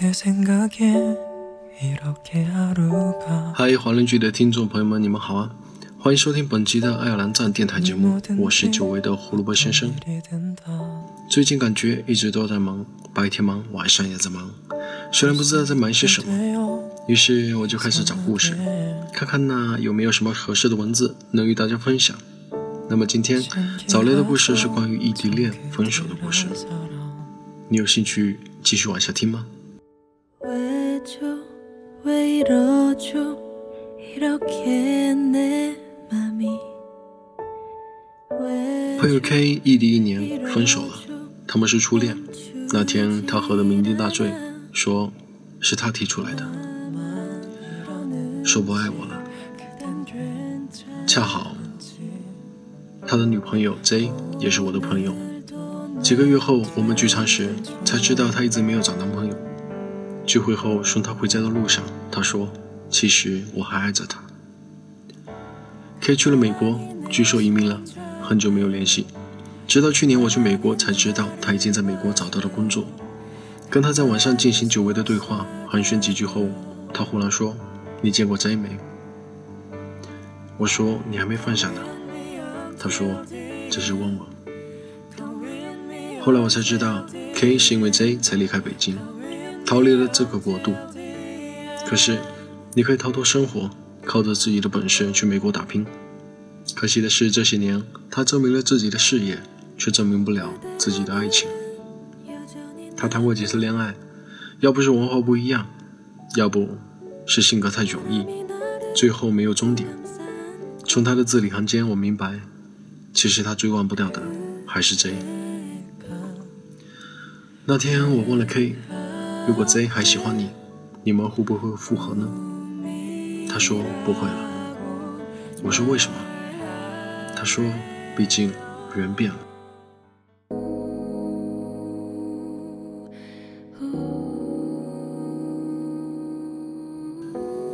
嗨，华人剧的听众朋友们，你们好啊！欢迎收听本期的爱尔兰站电台节目，我是久违的胡萝卜先生。最近感觉一直都在忙，白天忙，晚上也在忙，虽然不知道在忙些什么，于是我就开始找故事，看看那有没有什么合适的文字能与大家分享。那么今天找来的故事是关于异地恋分手的故事，你有兴趣继续往下听吗？朋友 K 异地一年分手了，他们是初恋。那天他喝得酩酊大醉，说是他提出来的，说不爱我了。恰好他的女朋友 J 也是我的朋友。几个月后我们聚餐时才知道他一直没有找男朋友。聚会后送他回家的路上，他说：“其实我还爱着他。” K 去了美国，据说移民了。很久没有联系，直到去年我去美国才知道他已经在美国找到了工作。跟他在网上进行久违的对话，寒暄几句后，他忽然说：“你见过 J 没？”我说：“你还没放下呢。”他说：“只是问问。”后来我才知道，K 是因为 J 才离开北京，逃离了这个国度。可是，你可以逃脱生活，靠着自己的本事去美国打拼。可惜的是，这些年他证明了自己的事业，却证明不了自己的爱情。他谈过几次恋爱，要不是文化不一样，要不是性格太迥异，最后没有终点。从他的字里行间，我明白，其实他最忘不掉的还是 J。那天我问了 K，如果 Z 还喜欢你，你们会不会复合呢？他说不会了。我说为什么？他说：“毕竟人变了。”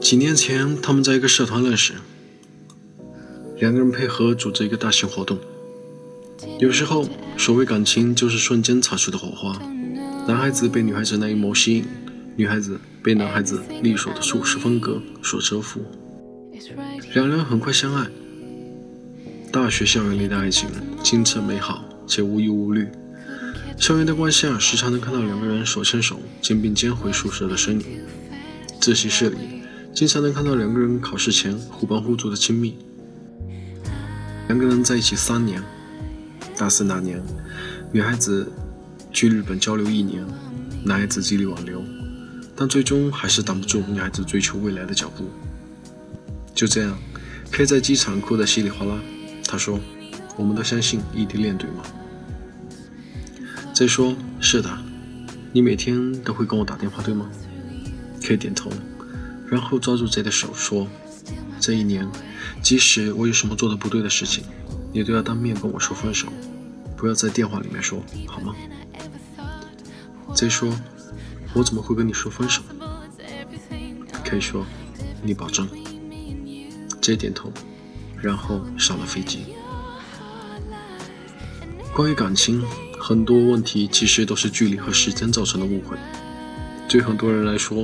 几年前，他们在一个社团认识，两个人配合组织一个大型活动。有时候，所谓感情就是瞬间擦出的火花。男孩子被女孩子那一眸吸引，女孩子被男孩子利索的处事风格所折服，两人很快相爱。大学校园里的爱情清澈美好且无忧无虑。校园的光下，时常能看到两个人手牵手、肩并肩回宿舍的身影。自习室里，经常能看到两个人考试前互帮互助的亲密。两个人在一起三年，大四那年，女孩子去日本交流一年，男孩子极力挽留，但最终还是挡不住女孩子追求未来的脚步。就这样，，K 在机场哭得稀里哗啦。他说：“我们都相信异地恋，对吗？”再说：“是的，你每天都会跟我打电话，对吗？”？K 点头，然后抓住 J 的手说：“这一年，即使我有什么做的不对的事情，你都要当面跟我说分手，不要在电话里面说，好吗再说：“我怎么会跟你说分手？”可以说：“你保证。”J 点头。然后上了飞机。关于感情，很多问题其实都是距离和时间造成的误会。对很多人来说，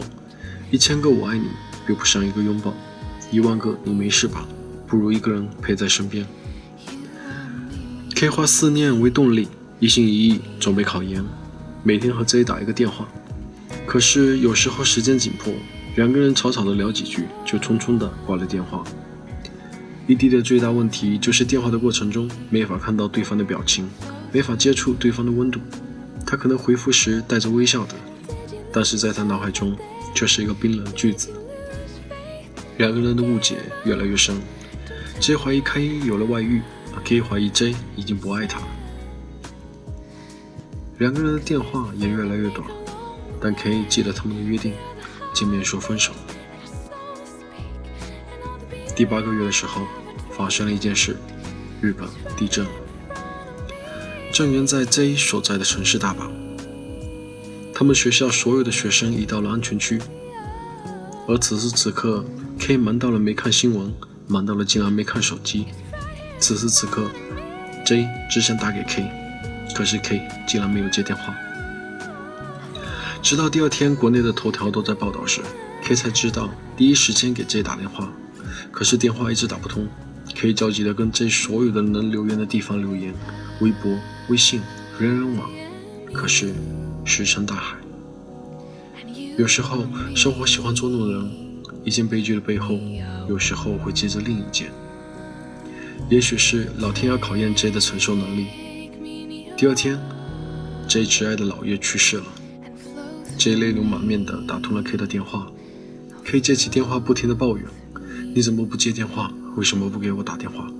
一千个我爱你比不上一个拥抱，一万个你没事吧，不如一个人陪在身边。可以化思念为动力，一心一意准备考研，每天和 J 打一个电话。可是有时候时间紧迫，两个人草草的聊几句，就匆匆的挂了电话。异地的最大问题就是电话的过程中没法看到对方的表情，没法接触对方的温度。他可能回复时带着微笑的，但是在他脑海中却是一个冰冷的句子。两个人的误解越来越深，J 怀疑 K 有了外遇，K 怀疑 J 已经不爱他。两个人的电话也越来越短，但 K 记得他们的约定，见面说分手。第八个月的时候，发生了一件事：日本地震。震源在 J 所在的城市大阪。他们学校所有的学生移到了安全区，而此时此刻，K 忙到了没看新闻，忙到了竟然没看手机。此时此刻，J 只想打给 K，可是 K 竟然没有接电话。直到第二天国内的头条都在报道时，K 才知道第一时间给 J 打电话，可是电话一直打不通。K 焦急地跟 J 所有的能留言的地方留言，微博、微信、人人网，可是石沉大海。有时候生活喜欢捉弄人，一件悲剧的背后，有时候会接着另一件。也许是老天要考验 J 的承受能力。第二天，J 挚爱的姥爷去世了，J 泪流满面的打通了 K 的电话。K 接起电话，不停的抱怨：“你怎么不接电话？为什么不给我打电话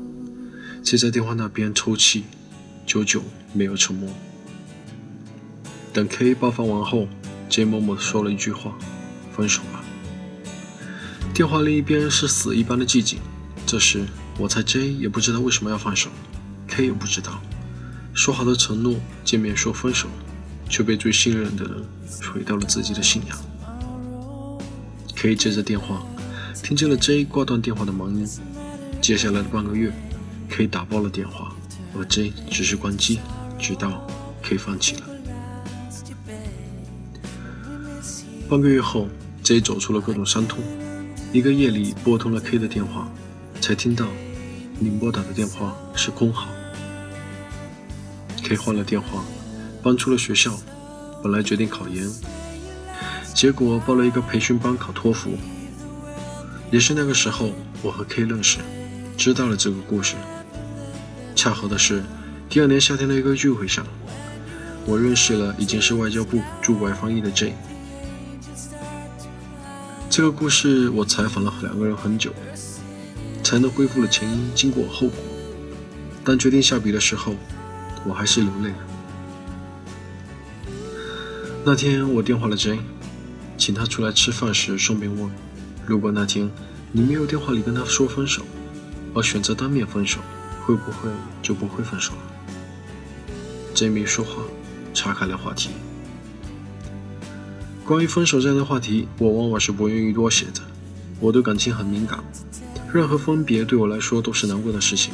？”J 在电话那边抽泣，久久没有沉默。等 K 爆发完后，J 默默的说了一句话：“分手吧。”电话另一边是死一般的寂静。这时。我猜 J 也不知道为什么要放手，K 也不知道。说好的承诺，见面说分手，却被最信任的人毁掉了自己的信仰。K 接着电话，听见了 J 挂断电话的忙音。接下来的半个月，K 打爆了电话，而 J 只是关机，直到 K 放弃了。半个月后，J 走出了各种伤痛。一个夜里拨通了 K 的电话，才听到。您拨打的电话是空号。K 换了电话，搬出了学校，本来决定考研，结果报了一个培训班考托福。也是那个时候，我和 K 认识，知道了这个故事。恰好的是，第二年夏天的一个聚会上，我认识了已经是外交部驻外翻译的 J。这个故事我采访了两个人很久。才能恢复了前因、经过、后果。当决定下笔的时候，我还是流泪了。那天我电话了 J，请他出来吃饭时，顺便问：如果那天你没有电话里跟他说分手，而选择当面分手，会不会就不会分手了？J 没说话，岔开了话题。关于分手这样的话题，我往往是不愿意多写的。我对感情很敏感。任何分别对我来说都是难过的事情，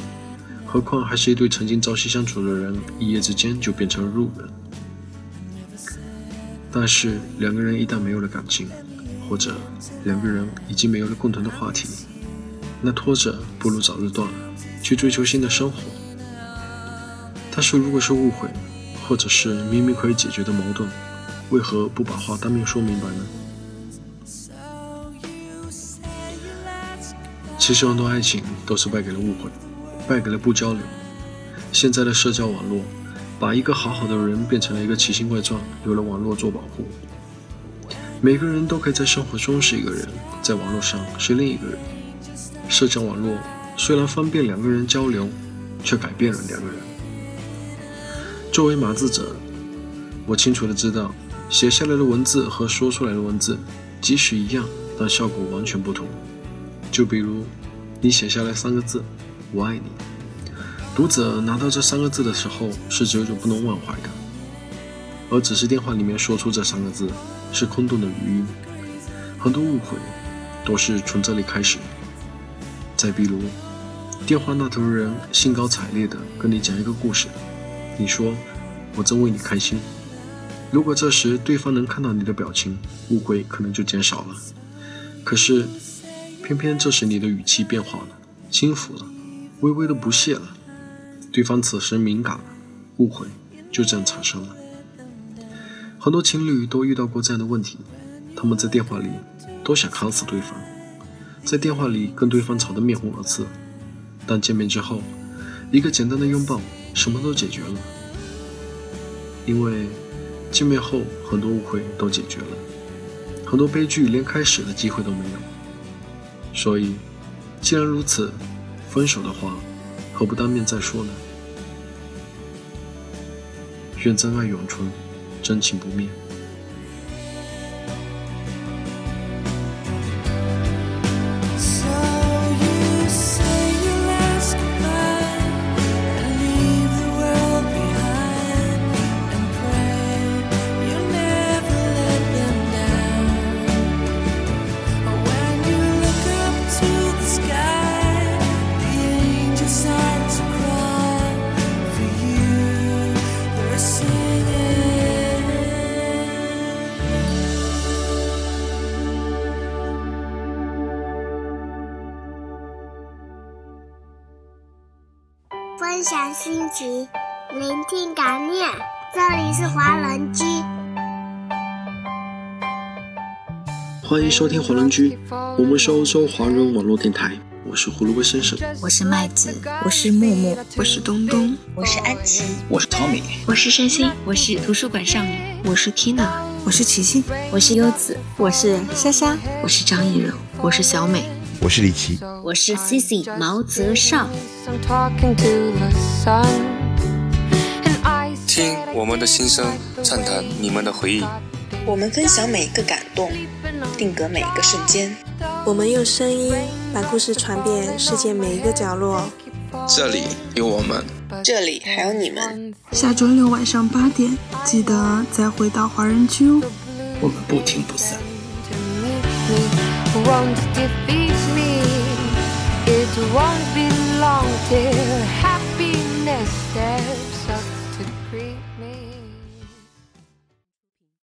何况还是一对曾经朝夕相处的人，一夜之间就变成了路人。但是两个人一旦没有了感情，或者两个人已经没有了共同的话题，那拖着不如早日断了，去追求新的生活。但是如果是误会，或者是明明可以解决的矛盾，为何不把话当面说明白呢？其实很多爱情都是败给了误会，败给了不交流。现在的社交网络，把一个好好的人变成了一个奇形怪状，有了网络做保护。每个人都可以在生活中是一个人，在网络上是另一个人。社交网络虽然方便两个人交流，却改变了两个人。作为码字者，我清楚的知道，写下来的文字和说出来的文字，即使一样，但效果完全不同。就比如，你写下来三个字“我爱你”，读者拿到这三个字的时候是久久不能忘怀的；而只是电话里面说出这三个字，是空洞的语音。很多误会都是从这里开始。再比如，电话那头的人兴高采烈地跟你讲一个故事，你说“我真为你开心”。如果这时对方能看到你的表情，误会可能就减少了。可是。偏偏这时你的语气变化了，轻浮了，微微的不屑了。对方此时敏感了，误会就这样产生了。很多情侣都遇到过这样的问题，他们在电话里都想砍死对方，在电话里跟对方吵得面红耳赤，但见面之后，一个简单的拥抱，什么都解决了。因为见面后，很多误会都解决了，很多悲剧连开始的机会都没有。所以，既然如此，分手的话，何不当面再说呢？愿真爱永存，真情不灭。心情，聆听感念。这里是华人居，欢迎收听华人居，我们是欧洲华人网络电台。我是胡萝卜先生，我是麦子，我是木木，我是东东，我是安琪，我是 Tommy，我是山心，我是图书馆少女，我是 Tina，我是琪琪，我是优子，我是莎莎，我是张艺柔，我是小美，我是李琦，我是 Cici 毛泽少。听我们的心声，畅谈你们的回忆。我们分享每一个感动，定格每一个瞬间。我们用声音把故事传遍世界每一个角落。这里有我们，这里还有你们。下周六晚上八点，记得再回到华人区哦。我们不听不散。It won't be long till happiness